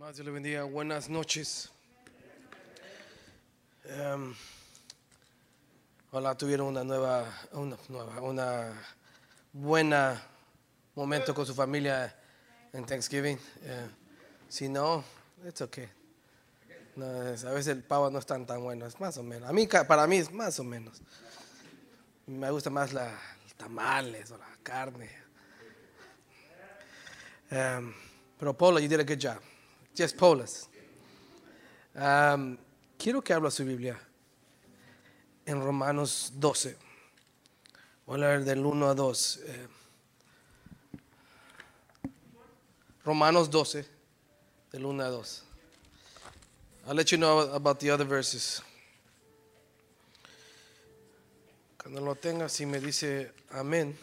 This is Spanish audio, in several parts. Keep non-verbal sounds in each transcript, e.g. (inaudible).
Más Dios le bendiga. Buenas noches. Em, ojalá tuvieron una nueva, una buena momento con su familia en Thanksgiving. Eh, si no, it's okay. No, a veces el pavo no es tan bueno, es más o menos. A mí, para mí es más o menos. Me gusta más la tamales o la carne. Um, pero Paula, you did a good job. Just Paula's. Um, quiero que hable su Biblia en Romanos 12. Voy a leer del 1 a 2. eh. Romanos 12, del 1 a 2. I'll let you know about the other verses. Cuando lo tenga, si me dice amén.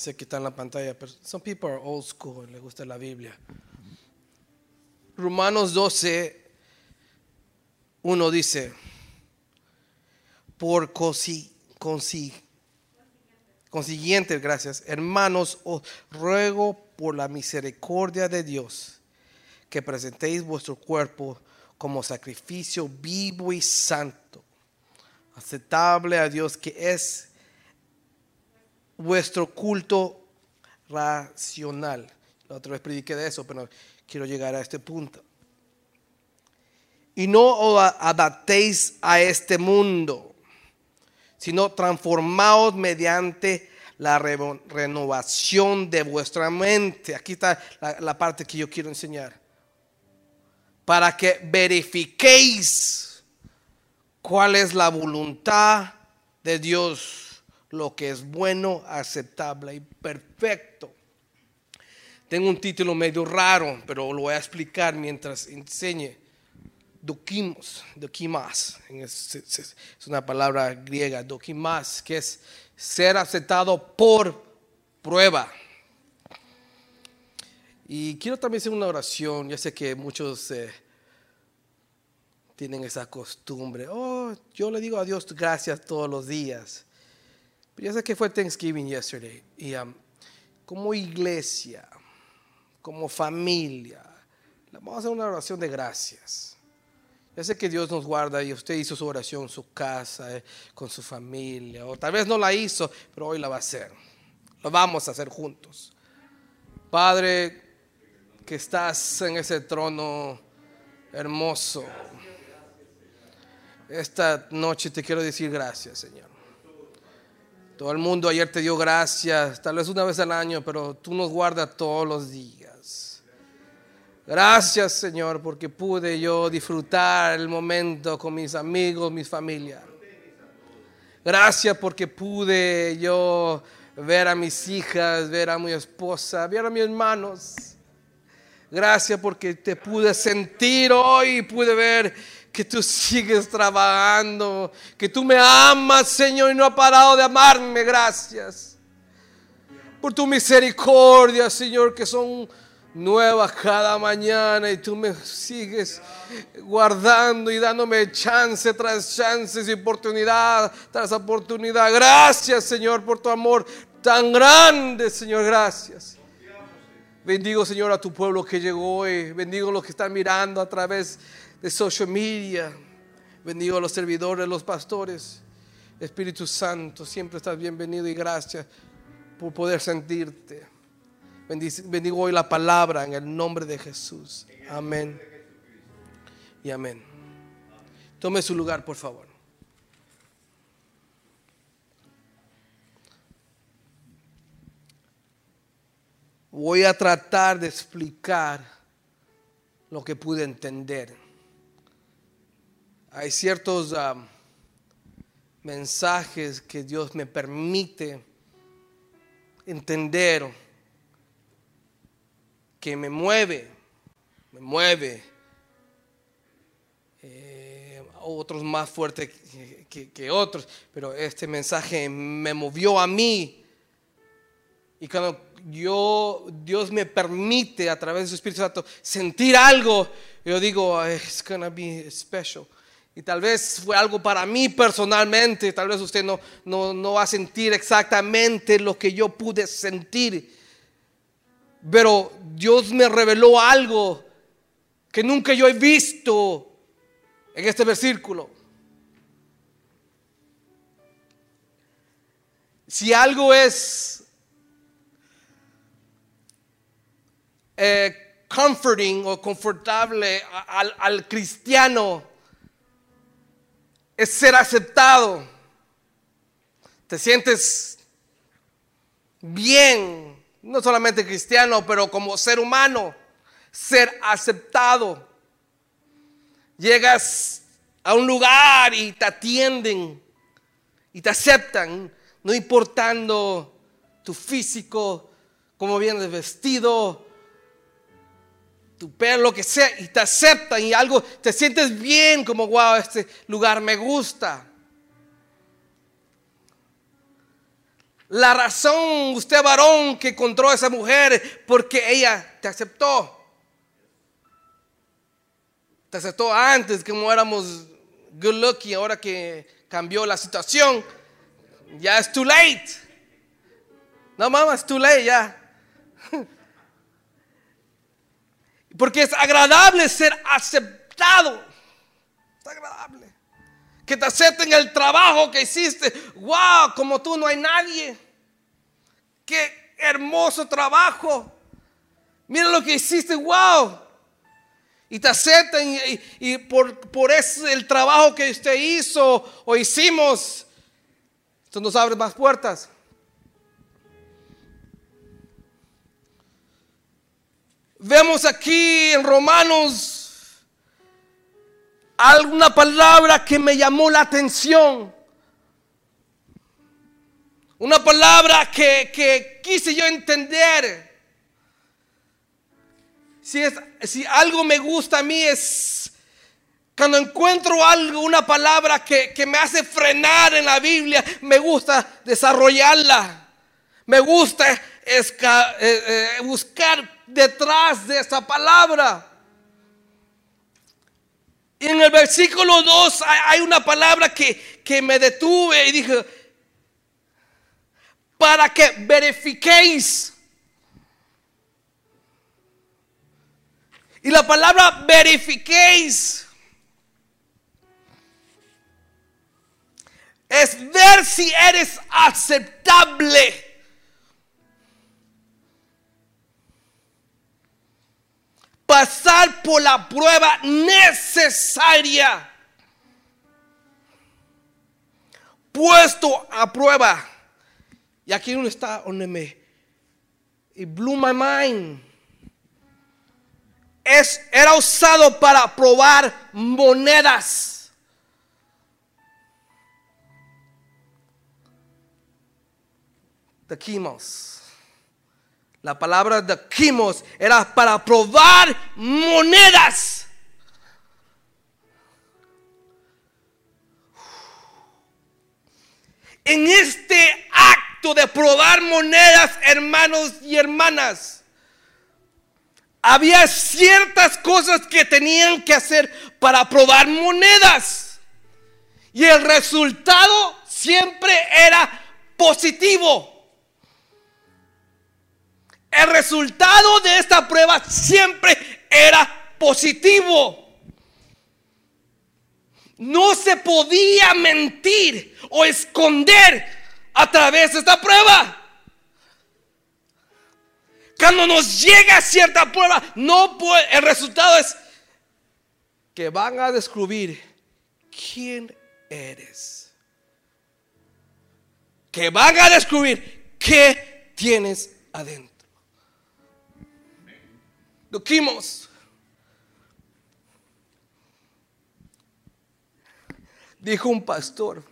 Sé que está en la pantalla, pero some people are old school, les gusta la Biblia. Romanos 12, 1 dice, por consi- consi- consiguiente, gracias, hermanos, os ruego por la misericordia de Dios que presentéis vuestro cuerpo como sacrificio vivo y santo, aceptable a Dios, que es vuestro culto racional. La otra vez prediqué de eso, pero quiero llegar a este punto. Y no os adaptéis a este mundo, sino transformaos mediante la renovación de vuestra mente. Aquí está la parte que yo quiero enseñar. Para que verifiquéis cuál es la voluntad de Dios, lo que es bueno, aceptable y perfecto. Tengo un título medio raro, pero lo voy a explicar mientras enseñe. Dokimos, dokimas, es una palabra griega, dokimas, que es ser aceptado por prueba. Y quiero también hacer una oración. Ya sé que muchos eh, tienen esa costumbre. Oh, yo le digo a Dios gracias todos los días. Ya sé que fue Thanksgiving yesterday. Y um, como iglesia, como familia, vamos a hacer una oración de gracias. Ya sé que Dios nos guarda y usted hizo su oración en su casa, eh, con su familia, o tal vez no la hizo, pero hoy la va a hacer. Lo vamos a hacer juntos. Padre, que estás en ese trono hermoso. Esta noche te quiero decir gracias, Señor. Todo el mundo ayer te dio gracias, tal vez una vez al año, pero tú nos guardas todos los días. Gracias, Señor, porque pude yo disfrutar el momento con mis amigos, mis familias. Gracias porque pude yo ver a mis hijas, ver a mi esposa, ver a mis hermanos. Gracias porque te pude sentir hoy, pude ver que tú sigues trabajando, que tú me amas, Señor, y no has parado de amarme. Gracias por tu misericordia, Señor, que son nuevas cada mañana y tú me sigues guardando y dándome chance tras chance y oportunidad tras oportunidad. Gracias, Señor, por tu amor tan grande, Señor, gracias. Bendigo, Señor, a tu pueblo que llegó hoy. Bendigo a los que están mirando a través de social media. Bendigo a los servidores, los pastores. Espíritu Santo, siempre estás bienvenido y gracias por poder sentirte. Bendigo hoy la palabra en el nombre de Jesús. Amén. Y amén. Tome su lugar, por favor. Voy a tratar de explicar lo que pude entender. Hay ciertos ah, mensajes que Dios me permite entender que me mueve, me mueve. Eh, otros más fuertes que, que- otros, pero este mensaje me movió a mí. Y cuando yo, Dios me permite a través de su Espíritu Santo sentir algo, yo digo, it's gonna be special. Y tal vez fue algo para mí personalmente, tal vez usted no, no, no va a sentir exactamente lo que yo pude sentir. Pero Dios me reveló algo que nunca yo he visto en este versículo. Si algo es eh, comforting o confortable al, al cristiano, es ser aceptado. Te sientes bien, no solamente cristiano, pero como ser humano, ser aceptado. Llegas a un lugar y te atienden y te aceptan, no importando tu físico, cómo vienes vestido, tu pelo, lo que sea, y te aceptan y algo, te sientes bien, como wow, este lugar me gusta. La razón, usted varón que encontró a esa mujer, porque ella te aceptó. Te aceptó antes, como éramos good looking, ahora que cambió la situación, ya es too late. No, mamá, es too late ya. (laughs) Porque es agradable ser aceptado. Es agradable. Que te acepten el trabajo que hiciste. Wow, como tú no hay nadie. Qué hermoso trabajo. Mira lo que hiciste. Wow. Y te aceptan y, por, por ese el trabajo que usted hizo o hicimos. Esto nos abre más puertas. Vemos aquí en Romanos alguna palabra que me llamó la atención. Una palabra que, quise yo entender. Si, es, si algo me gusta a mí es cuando encuentro algo, una palabra que, me hace frenar en la Biblia, me gusta desarrollarla. Me gusta eh, eh, buscar detrás de esa palabra. Y en el versículo 2 hay una palabra que, que me detuve y dije, para que verifiquéis. Y la palabra verifiquéis es ver si eres aceptable pasar por la prueba necesaria. Puesto a prueba. Y aquí uno está donde me. It blew my mind. Es, era usado para probar monedas. The chemos. La palabra de quimos era para probar monedas. En este acto de probar monedas, hermanos y hermanas, había ciertas cosas que tenían que hacer para probar monedas. Y el resultado siempre era positivo. El resultado de esta prueba siempre era positivo. No se podía mentir o esconder a través de esta prueba. Cuando nos llega cierta prueba, no el resultado es que van a descubrir quién eres. Que van a descubrir qué tienes adentro. Dijo un pastor.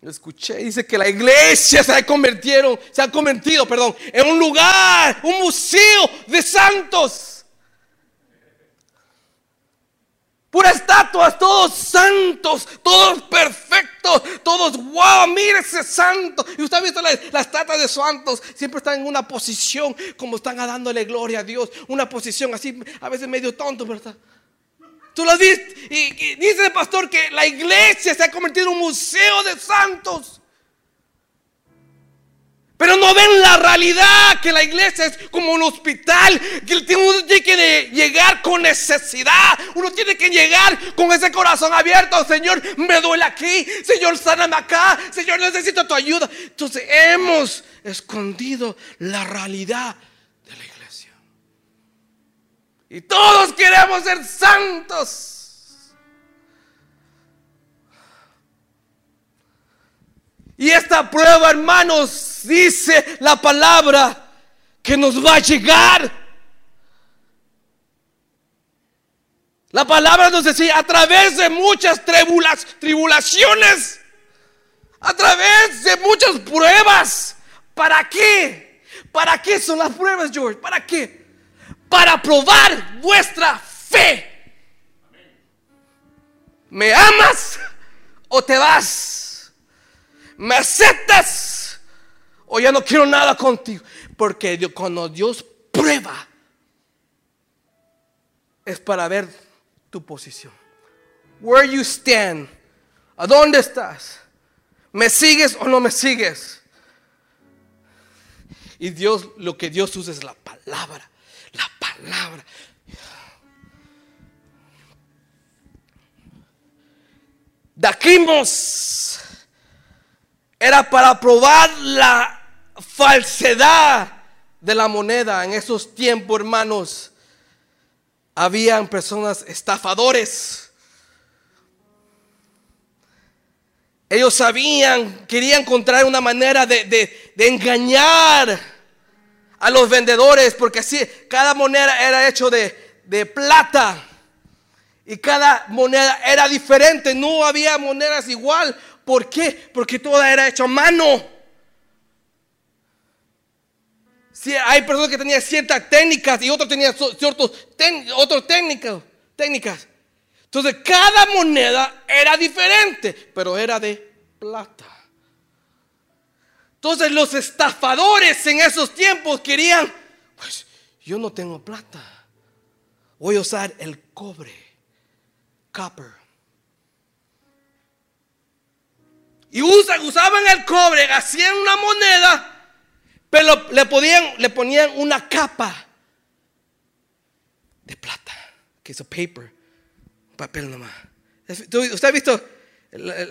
Lo escuché, dice que la iglesia se ha convertido, se ha convertido, perdón, en un lugar, un museo de santos. Puras estatuas, todos santos, todos perfectos, todos, wow, mire ese santo. Y usted ha visto las, estatuas de santos, siempre están en una posición como están dándole gloria a Dios. Una posición así, a veces medio tonto, ¿verdad? Tú lo has visto. Y, dice el pastor que la iglesia se ha convertido en un museo de santos. Pero no ven la realidad que la iglesia es como un hospital, que uno tiene que llegar con necesidad, uno tiene que llegar con ese corazón abierto, Señor, me duele aquí, Señor, sáname acá, Señor, necesito tu ayuda. Entonces hemos escondido la realidad de la iglesia. Y todos queremos ser santos. Y esta prueba, hermanos, dice la palabra que nos va a llegar. La palabra nos decía a través de muchas tribulaciones, a través de muchas pruebas. ¿Para qué? ¿Para qué son las pruebas, George? ¿Para qué? Para probar vuestra fe. ¿Me amas o te vas? ¿Me aceptas? O ya no quiero nada contigo. Porque cuando Dios prueba, es para ver tu posición. Where you stand. ¿A dónde estás? ¿Me sigues o no me sigues? Y Dios, lo que Dios usa es la palabra. La palabra. Daquimos era para probar la falsedad de la moneda. En esos tiempos, hermanos, habían personas estafadores. Ellos sabían, querían encontrar una manera de, engañar a los vendedores, porque así cada moneda era hecho de, de plata y cada moneda era diferente, no había monedas igual. ¿Por qué? Porque toda era hecha a mano. Si hay personas que tenían ciertas técnicas y otros tenían ciertas otras técnicas, técnicas. Entonces cada moneda era diferente, pero era de plata. Entonces los estafadores en esos tiempos querían, pues yo no tengo plata, voy a usar el cobre, copper. Y usaban el cobre, hacían una moneda, pero le, podían, le ponían una capa de plata, que es paper, papel nomás. ¿Usted ha visto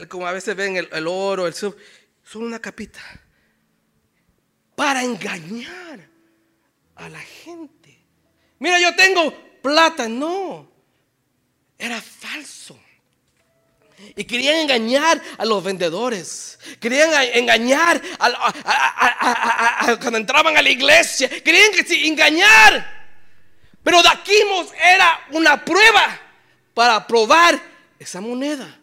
como a veces ven el, oro, el sub? Son una capita para engañar a la gente. Mira, yo tengo plata, no, era falso. Y querían engañar a los vendedores. Querían engañar cuando entraban a la iglesia. Querían que engañar. Pero Daquimos era una prueba para probar esa moneda.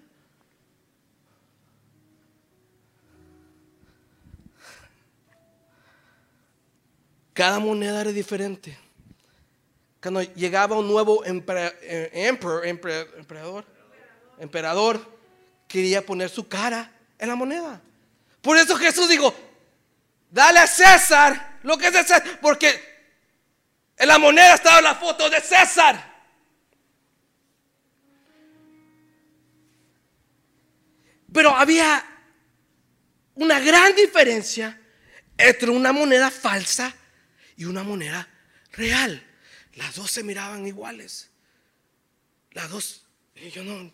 Cada moneda era diferente. Cuando llegaba un nuevo eh, emperador, emperador quería poner su cara en la moneda. Por eso Jesús dijo, dale a César lo que es de César, porque en la moneda estaba la foto de César. Pero había una gran diferencia entre una moneda falsa y una moneda real. Las dos se miraban iguales. Las dos, yo no,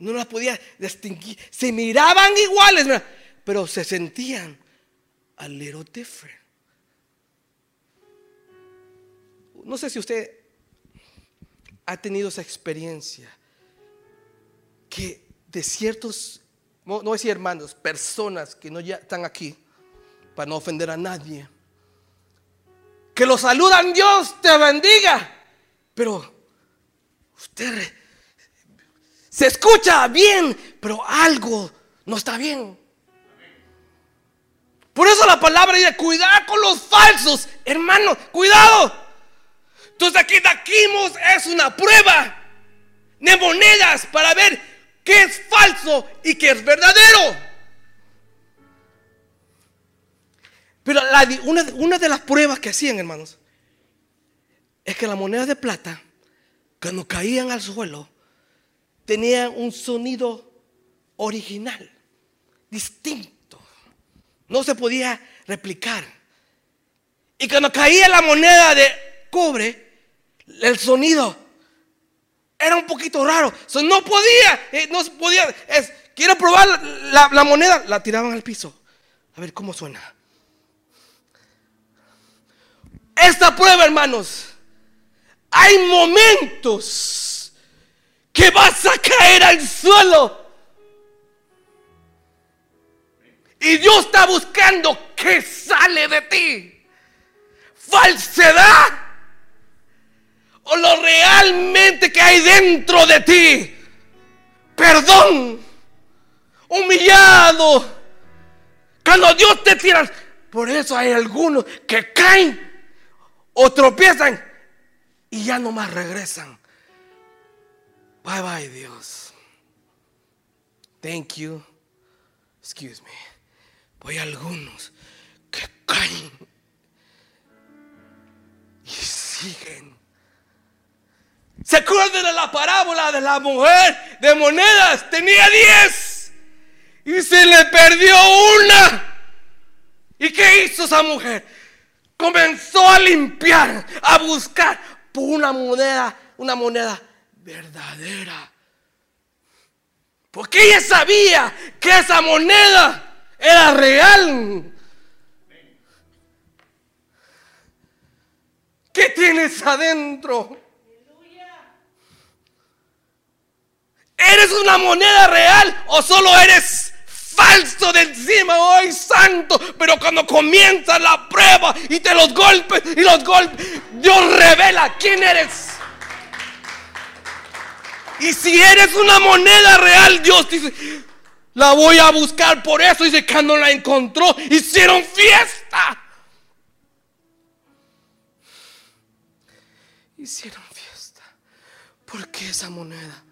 no las podía distinguir. Se miraban iguales, pero se sentían a little different. No sé si usted ha tenido esa experiencia que de ciertos, no, no decir hermanos, personas que no ya están aquí, para no ofender a nadie, que lo saludan, Dios te bendiga, pero usted se escucha bien, pero algo no está bien. Por eso la palabra dice, cuidado con los falsos, hermano, cuidado. Entonces aquí Daquimos es una prueba de monedas para ver qué es falso y qué es verdadero. Pero una, una de las pruebas que hacían, hermanos, es que las monedas de plata, cuando caían al suelo, tenía un sonido original, distinto. No se podía replicar. Y cuando caía la moneda de cobre, el sonido era un poquito raro. no podía, eh, no podía. Es, quiero probar la, la moneda. La tiraban al piso. A ver cómo suena. Esta prueba, hermanos, hay momentos que vas a caer al suelo. Y Dios está buscando que sale de ti. Falsedad. O lo realmente que hay dentro de ti. Perdón. Humillado. Cuando Dios te tira. Por eso hay algunos que caen o tropiezan y ya no más regresan. Bye bye, Dios. Thank you. Excuse me. Voy a algunos que caen y siguen. ¿Se acuerdan de la parábola de la mujer de monedas? Tenía diez y se le perdió una. ¿Y qué hizo esa mujer? Comenzó a limpiar, a buscar por una moneda, una moneda verdadera. Porque ella sabía que esa moneda era real. ¿Qué tienes adentro? ¿Eres una moneda real o solo eres falso de encima hoy santo? Pero cuando comienza la prueba y te los golpes y los golpes, Dios revela quién eres. Y si eres una moneda real, Dios dice, la voy a buscar. Por eso dice que no la encontró. Hicieron fiesta. Hicieron fiesta. ¿Por qué esa moneda?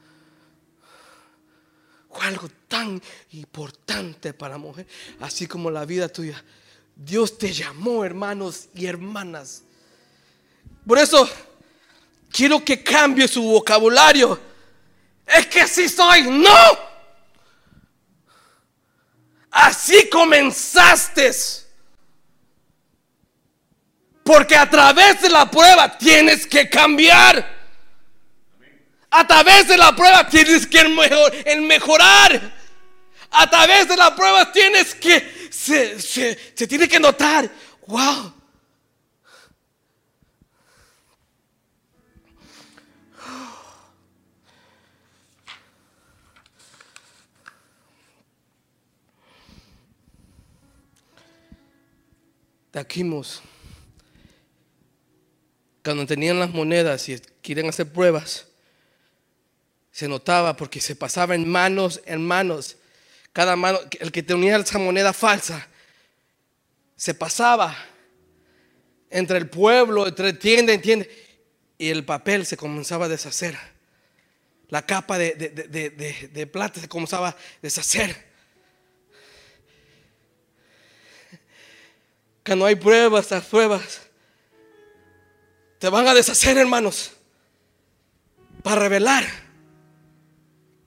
Fue algo tan importante para la mujer, así como la vida tuya. Dios te llamó, hermanos y hermanas. Por eso quiero que cambie su vocabulario es que si soy, no. Así comenzaste. Porque a través de la prueba tienes que cambiar. A través de la prueba tienes que mejorar. A través de la prueba tienes que, se, se tiene que notar, wow, Taquimos. Cuando tenían las monedas y quieren hacer pruebas, se notaba porque se pasaba en manos en manos. Cada mano, el que tenía esa moneda falsa, se pasaba entre el pueblo, entre tienda en tienda, y el papel se comenzaba a deshacer. La capa de, de plata se comenzaba a deshacer. Que no hay pruebas, las pruebas te van a deshacer, hermanos, para revelar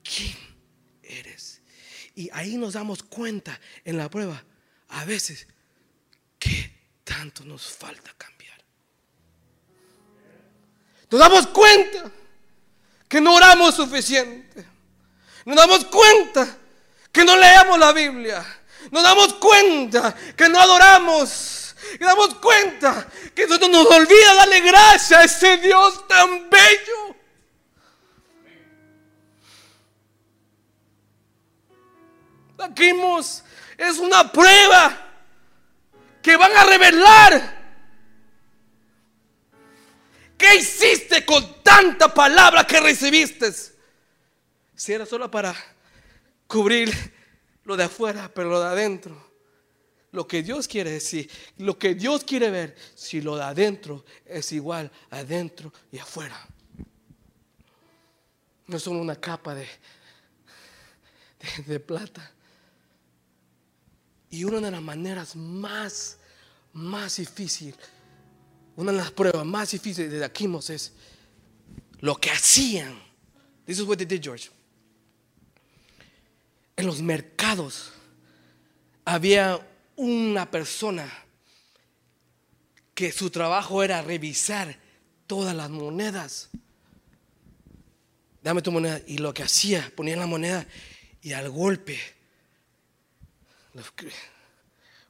quién eres. Y ahí nos damos cuenta en la prueba, a veces, que tanto nos falta cambiar. Nos damos cuenta que no oramos suficiente. Nos damos cuenta que no leemos la Biblia nos damos cuenta que no adoramos. Nos damos cuenta que nos olvida darle gracias a ese Dios tan bello. Aquimos es una prueba que van a revelar ¿Qué hiciste con tanta palabra que recibiste? Si era solo para cubrir lo de afuera, pero lo de adentro. Lo que Dios quiere decir, lo que Dios quiere ver, si lo de adentro es igual adentro y afuera. No es solo una capa de, de, plata. Y una de las maneras más, más difícil, una de las pruebas más difíciles de Aquimos es lo que hacían. This is what they did, George en los mercados había una persona que su trabajo era revisar todas las monedas. Dame tu moneda. Y lo que hacía, ponía la moneda y al golpe,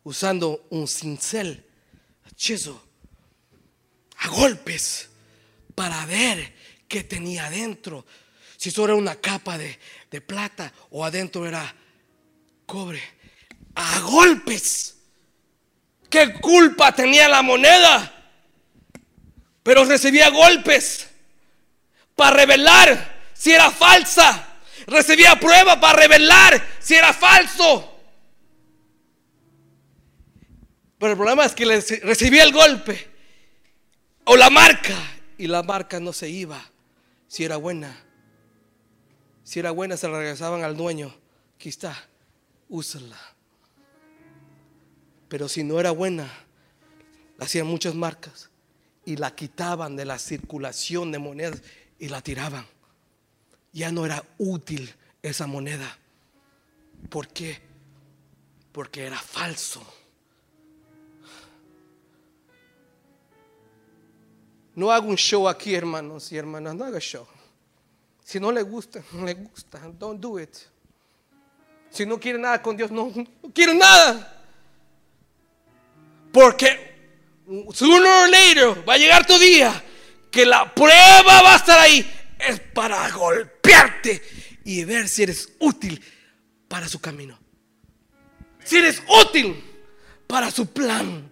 usando un cincel, hechizo, a golpes, para ver qué tenía adentro. Si eso era una capa de, de plata o adentro era cobre. A golpes. ¿Qué culpa tenía la moneda? Pero recibía golpes para revelar si era falsa. Recibía prueba para revelar si era falso. Pero el problema es que recibía el golpe o la marca y la marca no se iba si era buena. Si era buena se la regresaban al dueño. Aquí está, úsala. Pero si no era buena, hacían muchas marcas y la quitaban de la circulación de monedas y la tiraban. Ya no era útil esa moneda. ¿Por qué? Porque era falso. No hago un show aquí, hermanos y hermanas, no haga show. Si no le gusta, no le gusta. Don't do it. Si no quiere nada con Dios, no, no quiere nada. Porque sooner or later va a llegar tu día que la prueba va a estar ahí. Es para golpearte y ver si eres útil para su camino. Si eres útil para su plan.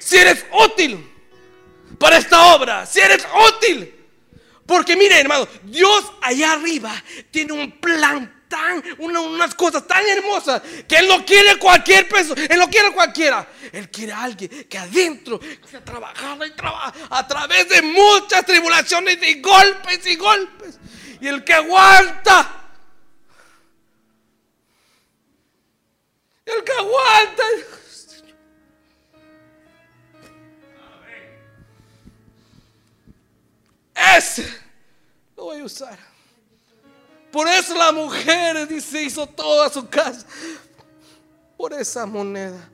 Si eres útil para esta obra. Si eres útil. Porque mire, hermano, Dios allá arriba tiene un plan tan, unas cosas tan hermosas que Él no quiere cualquier peso, Él no quiere cualquiera. Él quiere a alguien que adentro se ha trabajado y trabaja a través de muchas tribulaciones y golpes y golpes. Y el que aguanta. El que aguanta. Por eso la mujer dice, hizo toda su casa. Por esa moneda.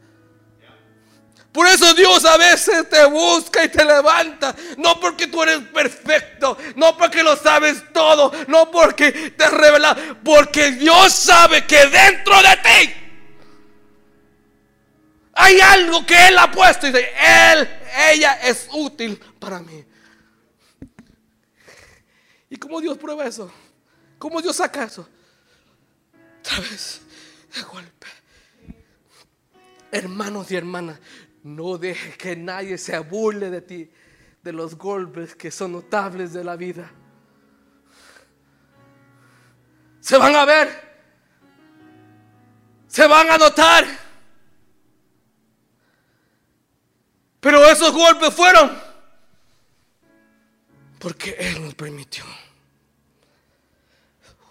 Por eso Dios a veces te busca y te levanta. No porque tú eres perfecto. No porque lo sabes todo. No porque te revela. Porque Dios sabe que dentro de ti hay algo que Él ha puesto. Y dice, Él, ella es útil para mí. ¿Y cómo Dios prueba eso? ¿Cómo Dios saca eso? Vez, de golpe. Hermanos y hermanas, no deje que nadie se burle de ti, de los golpes que son notables de la vida. Se van a ver, se van a notar. Pero esos golpes fueron porque Él nos permitió.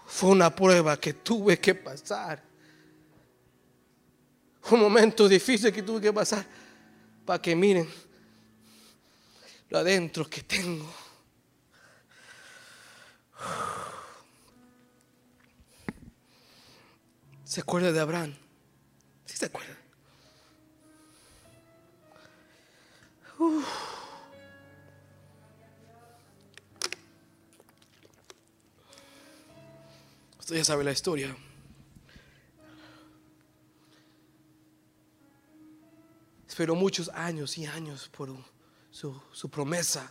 Fue una prueba que tuve que pasar. Un momento difícil que tuve que pasar para que miren lo adentro que tengo. ¿Se acuerda de Abraham? ¿Sí se acuerda? Usted ya sabe la historia. Esperó muchos años y años por su, su promesa.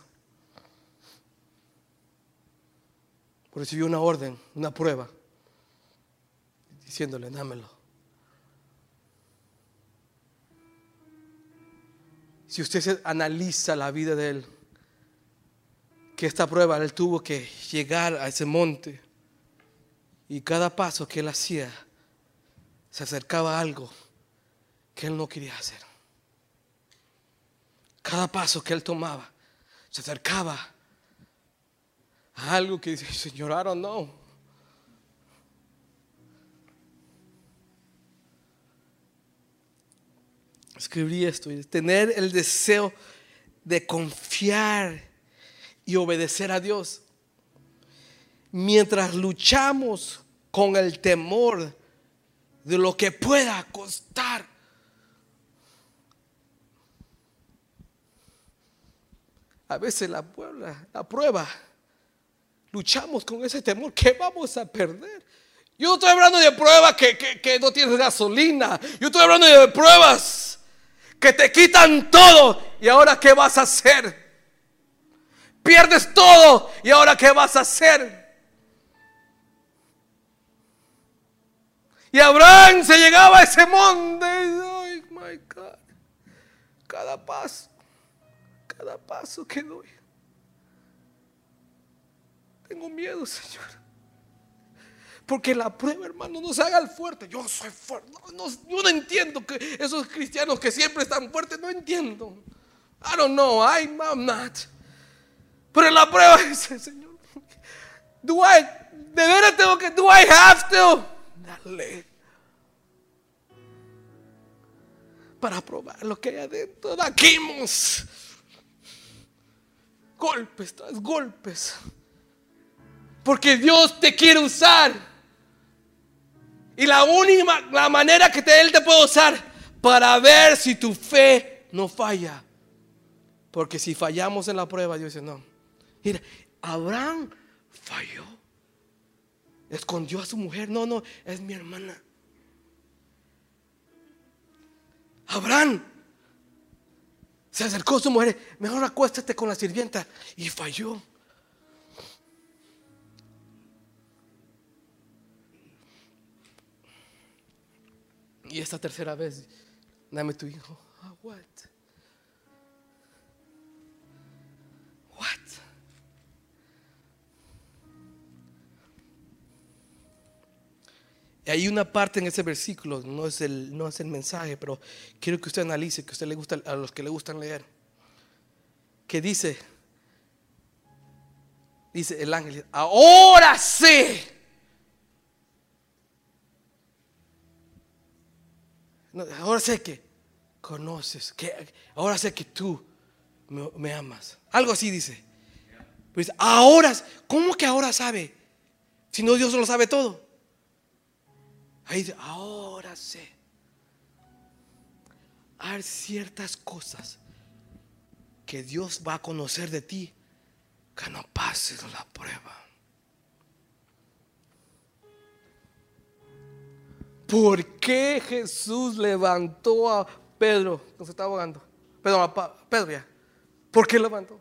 Recibió una orden, una prueba, diciéndole, dámelo. Si usted analiza la vida de él, que esta prueba él tuvo que llegar a ese monte y cada paso que él hacía se acercaba a algo que él no quería hacer. Cada paso que él tomaba se acercaba a algo que dice, Señor, I don't know. Escribí esto, tener el deseo de confiar y obedecer a Dios mientras luchamos con el temor de lo que pueda costar. A veces la, puebla, la prueba, luchamos con ese temor. ¿Qué vamos a perder? Yo no estoy hablando de pruebas que, que, no tienes gasolina. Yo estoy hablando de pruebas que te quitan todo. ¿Y ahora qué vas a hacer? Pierdes todo. ¿Y ahora qué vas a hacer? Y Abraham se llegaba a ese monte. Ay, my God. Cada paso, cada paso que doy. Tengo miedo, Señor. Porque la prueba, hermano, no se haga el fuerte. Yo soy fuerte. yo no entiendo que esos cristianos que siempre están fuertes, no entiendo. I don't know. I'm, not. Pero la prueba (laughs) dice, Señor, do I, de veras tengo que, do I have to? Para probar lo que hay adentro. Daquimos. Golpes tras golpes. Porque Dios te quiere usar. Y la única la manera que Él te puede usar para ver si tu fe no falla. Porque si fallamos en la prueba, Dios dice, no. Mira, Abraham falló. Escondió a su mujer. No, no, es mi hermana. Abraham se acercó a su mujer. Mejor acuéstate con la sirvienta. Y falló. Y esta tercera vez, dame tu hijo. Ah, what? Hay una parte en ese versículo, no es el, no es el mensaje, pero quiero que usted analice, que a usted le gusta, a los que le gustan leer, que dice, dice el ángel, ahora sé ahora sé que conoces, que ahora sé que tú me, amas. Algo así dice. Pues ahora, ¿cómo que ahora sabe? Si no Dios lo sabe todo. Ahí ahora sé. Hay ciertas cosas que Dios va a conocer de ti que no pases la prueba. ¿Por qué Jesús levantó a Pedro cuando se estaba ahogando? Pedro, Pedro ya. ¿Por qué levantó?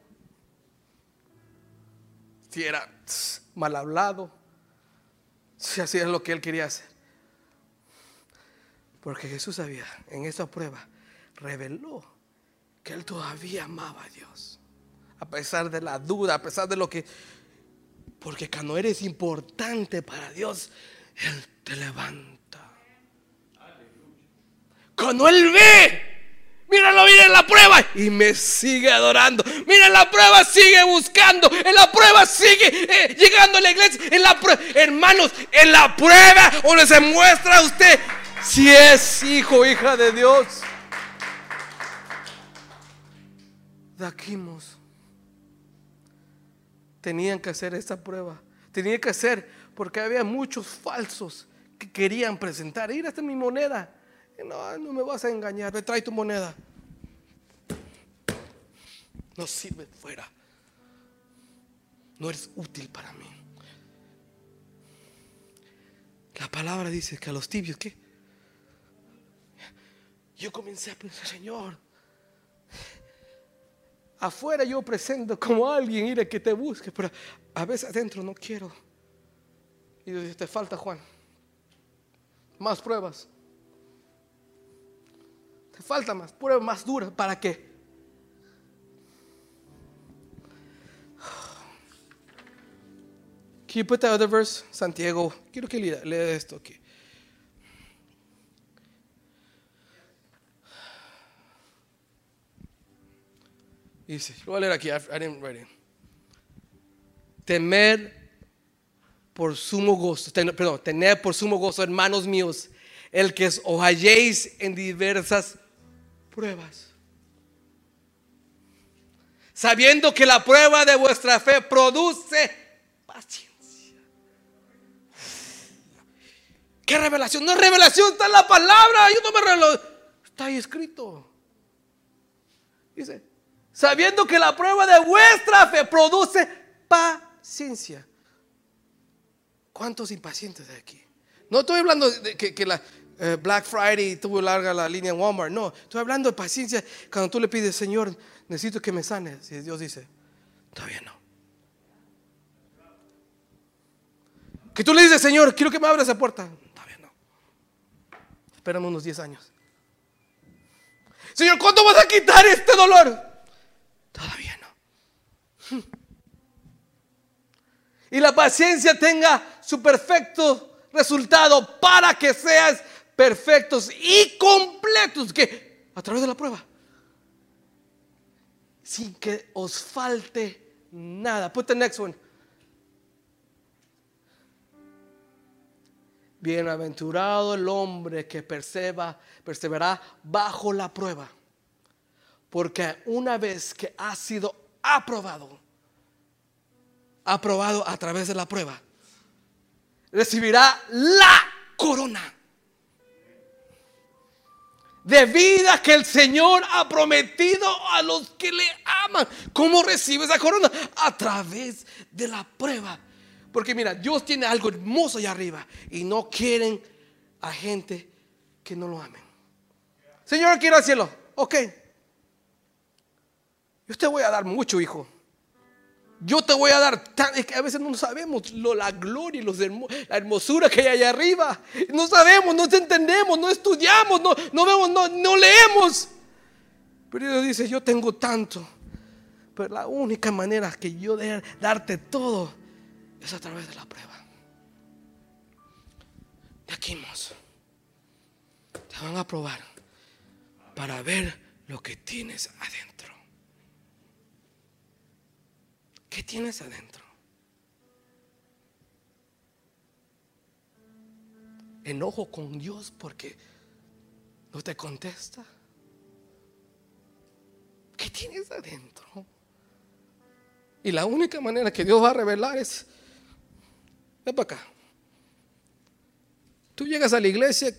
Si era mal hablado, si hacía lo que él quería hacer. Porque Jesús sabía, en esa prueba, reveló que él todavía amaba a Dios. A pesar de la duda, a pesar de lo que... Porque cuando eres importante para Dios, Él te levanta. Cuando Él ve, míralo bien en la prueba y me sigue adorando. Mira, la prueba sigue buscando. En la prueba sigue eh, llegando a la iglesia. En la hermanos, en la prueba donde se muestra usted si es hijo hija de Dios. Daquimos. Tenían que hacer esta prueba. Tenían que hacer porque había muchos falsos que querían presentar. Mira, esta es mi moneda. No, no me vas a engañar, me trae tu moneda. No sirve fuera. No eres útil para mí. La palabra dice que a los tibios, ¿qué? Yo comencé a pensar, Señor, afuera yo presento como alguien, ir que te busque, pero a veces adentro no quiero. Y dice, te falta Juan. Más pruebas falta más, prueba más dura. ¿Para qué? Can you put? Santiago, quiero que lea, lea esto aquí. Dice, lo voy a leer aquí, I didn't write it. Temer por sumo gozo, perdón, tener por sumo gozo, hermanos míos, el que os halléis en diversas pruebas. Sabiendo que la prueba de vuestra fe produce paciencia. ¿Qué revelación? No es revelación, está en la palabra. Yo no me revelo. Está ahí escrito. Dice, sabiendo que la prueba de vuestra fe produce paciencia. ¿Cuántos impacientes de aquí? No estoy hablando de que, la eh, Black Friday tuvo larga la línea en Walmart. No, estoy hablando de paciencia cuando tú le pides, Señor, necesito que me sanes. Y Dios dice, todavía no. Que tú le dices, Señor, quiero que me abra esa puerta. Todavía no. Espérame unos 10 años. Señor, ¿cuándo vas a quitar este dolor? Todavía no. (laughs) Y la paciencia tenga su perfecto resultado para que seas perfectos y completos. Que a través de la prueba. Sin que os falte nada. Put the next one. Bienaventurado el hombre que persevera, persevera bajo la prueba. Porque una vez que ha sido aprobado, aprobado a través de la prueba, recibirá la corona de vida que el Señor ha prometido a los que le aman. ¿Cómo recibe esa corona? A través de la prueba. Porque mira, Dios tiene algo hermoso allá arriba y no quieren a gente que no lo amen. Señor, quiero al cielo. Ok. Yo te voy a dar mucho, hijo. Yo te voy a dar tan, es que a veces no sabemos lo, la gloria y los, la hermosura que hay allá arriba. No sabemos, no entendemos, no estudiamos, no, no vemos, no, no leemos. Pero Dios dice, yo tengo tanto. Pero la única manera que yo de darte todo es a través de la prueba. De aquí te van a probar para ver lo que tienes adentro. ¿Qué tienes adentro? Enojo con Dios porque no te contesta. ¿Qué tienes adentro? Y la única manera que Dios va a revelar es Ven para acá. Tú llegas a la iglesia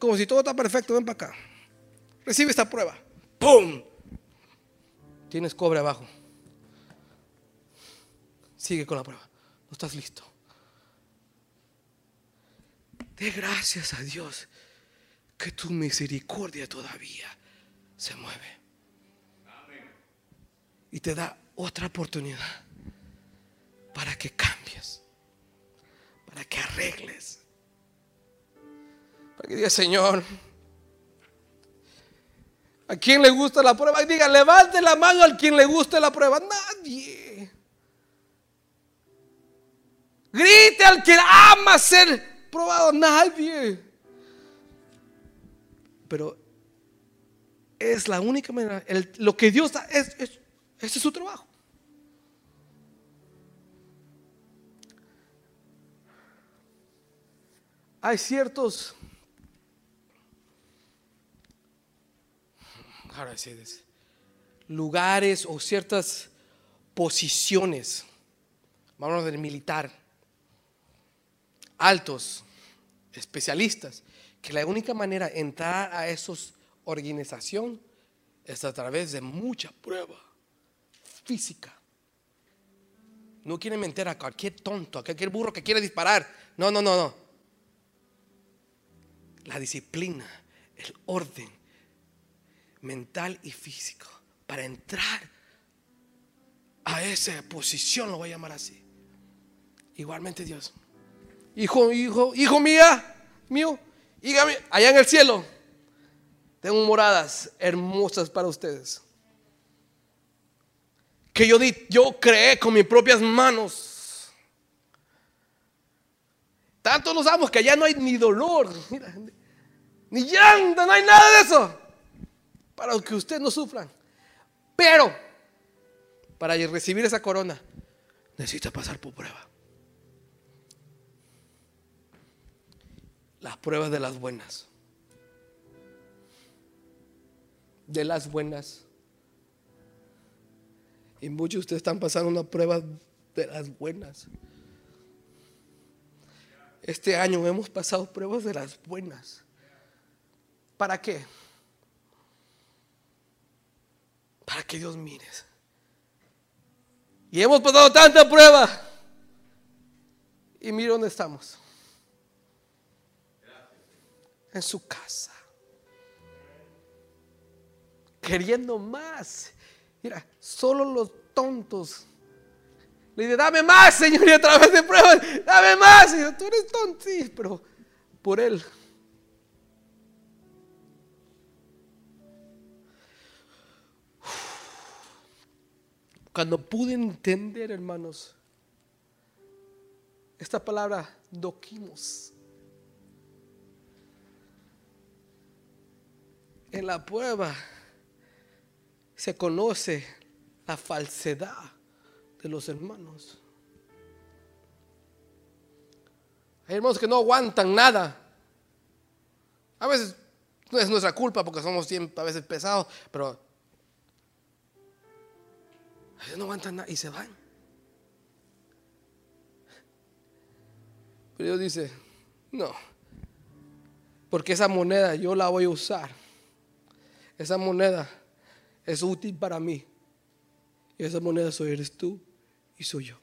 como si todo está perfecto, ven para acá. Recibe esta prueba. ¡Pum! Tienes cobre abajo. Sigue con la prueba. No estás listo. De gracias a Dios que tu misericordia todavía se mueve. Y te da otra oportunidad para que cambies para que arregles. Para que diga, Señor, ¿a quién le gusta la prueba? Y diga, levante la mano al quien le guste la prueba. Nadie. Grite al que ama ser probado. Nadie. Pero es la única manera. lo que Dios da, es, ese es su trabajo. hay ciertos lugares o ciertas posiciones, vamos del militar, altos, especialistas, que la única manera de entrar a esos organización es a través de mucha prueba física. No quieren meter a cualquier tonto, a cualquier burro que quiere disparar. No, no, no, no la disciplina, el orden mental y físico para entrar a esa posición, lo voy a llamar así. Igualmente Dios. Hijo, hijo, hijo mía, mío, hija allá en el cielo, tengo moradas hermosas para ustedes. Que yo, di, yo creé con mis propias manos. Tanto los amos que allá no hay ni dolor. Ni llanto, no hay nada de eso. Para que ustedes no sufran. Pero, para recibir esa corona, necesita pasar por prueba. Las pruebas de las buenas. De las buenas. Y muchos de ustedes están pasando una prueba de las buenas. Este año hemos pasado pruebas de las buenas. ¿Para qué? para que Dios mire. Y hemos pasado tanta prueba. Y mira dónde estamos. En su casa. Queriendo más. Mira, solo los tontos. Le dice, dame más, Señor, y a través de pruebas, dame más. Señor, tú eres tonto, sí, pero por Él. Cuando pude entender, hermanos, esta palabra doquimos. En la prueba se conoce la falsedad de los hermanos. Hay hermanos que no aguantan nada. A veces no es nuestra culpa porque somos siempre a veces pesados, pero a no aguantan nada y se van. Pero Dios dice, no, porque esa moneda yo la voy a usar. Esa moneda es útil para mí. Y esa moneda soy eres tú y soy yo.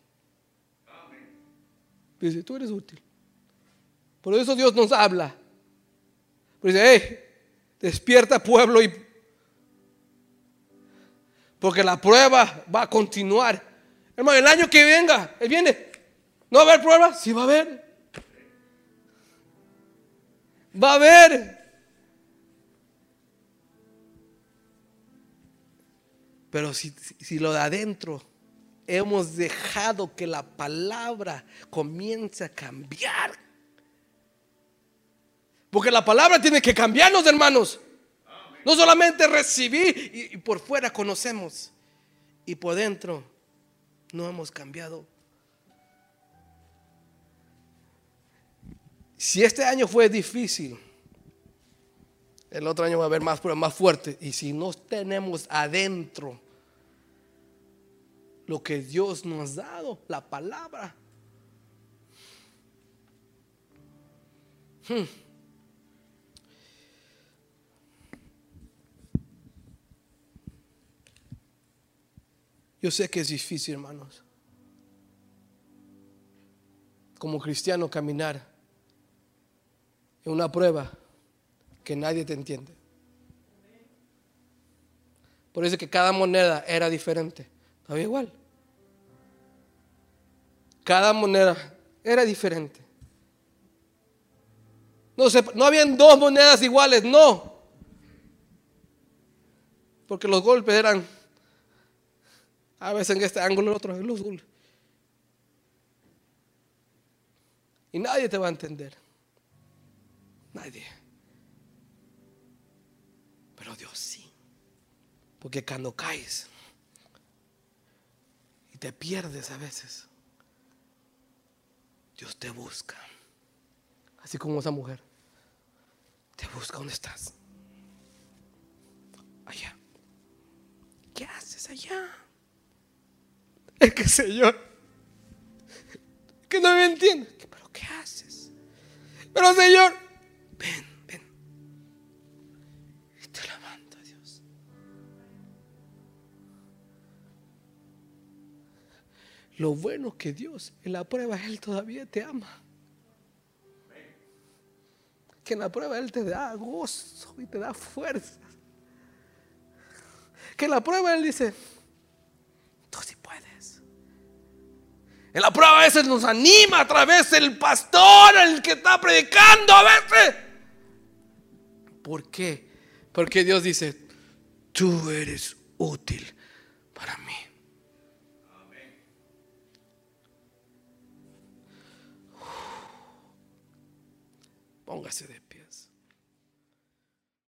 Dice, tú eres útil. Por eso Dios nos habla. dice, hey, despierta pueblo y... Porque la prueba va a continuar. Hermano, el año que venga, él viene. ¿No va a haber prueba? Sí va a haber. Va a haber. Pero si, si, lo de adentro hemos dejado que la palabra comience a cambiar. Porque la palabra tiene que cambiarnos, hermanos. No solamente recibir y, y por fuera conocemos. Y por dentro no hemos cambiado. Si este año fue difícil, el otro año va a haber más pruebas más fuerte. Y si no tenemos adentro lo que Dios nos ha dado, la palabra. Hmm. Yo sé que es difícil, hermanos, como cristiano caminar en una prueba que nadie te entiende. Por eso que cada moneda era diferente. Estaba igual. Cada moneda era diferente. No, se, no habían dos monedas iguales, no. Porque los golpes eran a veces en este ángulo, en otro, golpes. Y nadie te va a entender. Nadie. Pero Dios sí. Porque cuando caes, te pierdes a veces. Dios te busca. Así como esa mujer. Te busca donde estás. Allá. ¿Qué haces allá? Es que Señor, que no me entiende. ¿Pero qué haces? Pero Señor, ven. Lo bueno que Dios en la prueba Él todavía te ama. Que en la prueba Él te da gozo y te da fuerza. Que en la prueba Él dice, tú sí puedes. En la prueba a veces nos anima a través del pastor, el que está predicando a veces. ¿Por qué? Porque Dios dice, tú eres útil para mí. Póngase de.